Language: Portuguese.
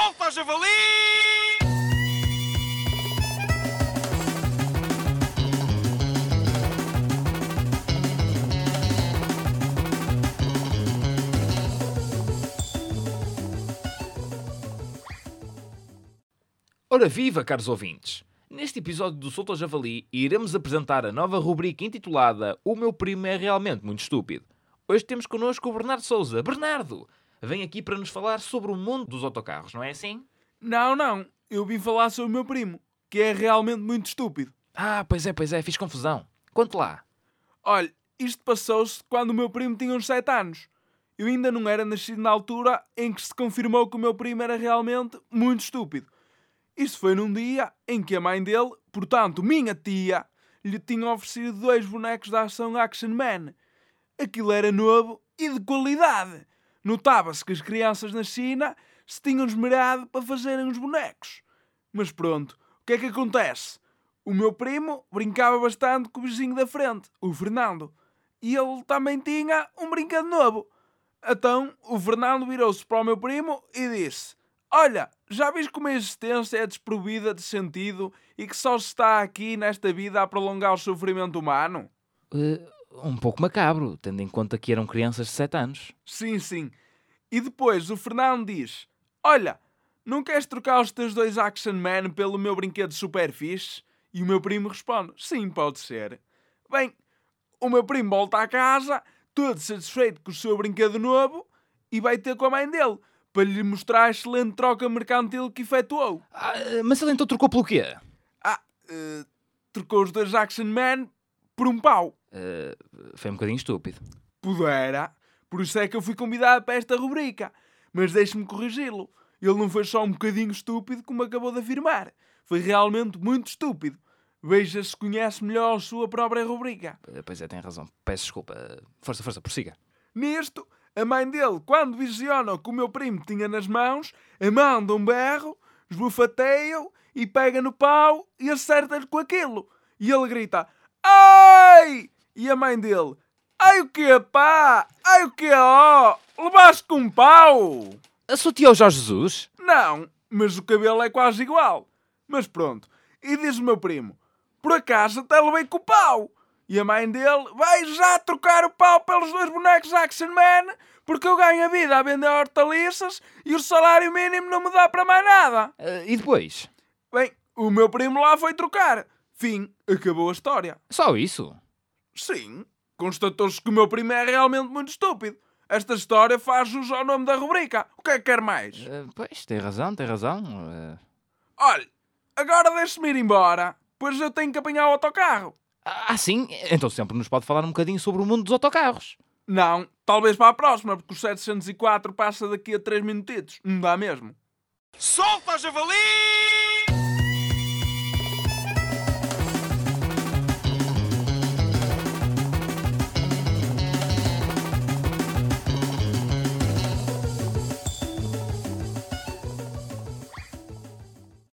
Solta, javali! Ora viva, caros ouvintes! Neste episódio do Solto ao Javali, iremos apresentar a nova rubrica intitulada O meu primo é realmente muito estúpido. Hoje temos connosco o Bernardo Souza. Bernardo, vem aqui para nos falar sobre o mundo dos autocarros, não é assim? Não, não. Eu vim falar sobre o meu primo, que é realmente muito estúpido. Ah, pois é, pois é, fiz confusão. Quanto lá? Olha, isto passou-se quando o meu primo tinha uns 7 anos. Eu ainda não era nascido na altura em que se confirmou que o meu primo era realmente muito estúpido. Isto foi num dia em que a mãe dele, portanto minha tia, lhe tinha oferecido dois bonecos da ação Action Man. Aquilo era novo e de qualidade. Notava-se que as crianças na China se tinham esmerado para fazerem os bonecos. Mas pronto, o que é que acontece? O meu primo brincava bastante com o vizinho da frente, o Fernando. E ele também tinha um brinquedo novo. Então o Fernando virou-se para o meu primo e disse: Olha, já viste como a existência é desprovida de sentido e que só se está aqui nesta vida a prolongar o sofrimento humano? Eh, um pouco macabro, tendo em conta que eram crianças de 7 anos. Sim, sim. E depois o Fernando diz: Olha, não queres trocar os teus dois Action Man pelo meu brinquedo super fixe? E o meu primo responde: Sim, pode ser. Bem, o meu primo volta à casa, todo satisfeito com o seu brinquedo novo, e vai ter com a mãe dele para lhe mostrar a excelente troca mercantil que efetuou. Ah, mas ele então trocou pelo quê? Ah, eh, trocou os dois Action Man por um pau. Eh, foi um bocadinho estúpido. Pudera. Por isso é que eu fui convidado para esta rubrica. Mas deixe-me corrigi-lo. Ele não foi só um bocadinho estúpido, como acabou de afirmar. Foi realmente muito estúpido. Veja se conhece melhor a sua própria rubrica. Eh, pois é, tem razão. Peço desculpa. Força, força, prossiga. Nisto, a mãe dele, quando visiona o que o meu primo tinha nas mãos, manda um berro, esbufateia-o e pega no pau e acerta-lhe com aquilo. E ele grita: Ai! E a mãe dele: Ai o que pá? Ai o que ó? Levaste com um pau? Associa ao Jorge Jesus? Não, mas o cabelo é quase igual. Mas pronto. E diz o meu primo: Por acaso até levei com o pau. E a mãe dele vai já trocar o pau pelos dois bonecos Action Man porque eu ganho a vida a vender hortaliças e o salário mínimo não me dá para mais nada. Eh, e depois? Bem, o meu primo lá foi trocar. Fim, acabou a história. Só isso? Sim, constatou-se que o meu primo é realmente muito estúpido. Esta história faz jus ao nome da rubrica. O que é que quer mais? Eh, pois, tem razão, tem razão. Eh, Olha, agora deixe-me ir embora, pois eu tenho que apanhar o autocarro. Ah, sim? Então sempre nos pode falar um bocadinho sobre o mundo dos autocarros. Não, talvez para a próxima, porque o 704 passa daqui a 3 minutitos. Não dá mesmo. Solta, javali!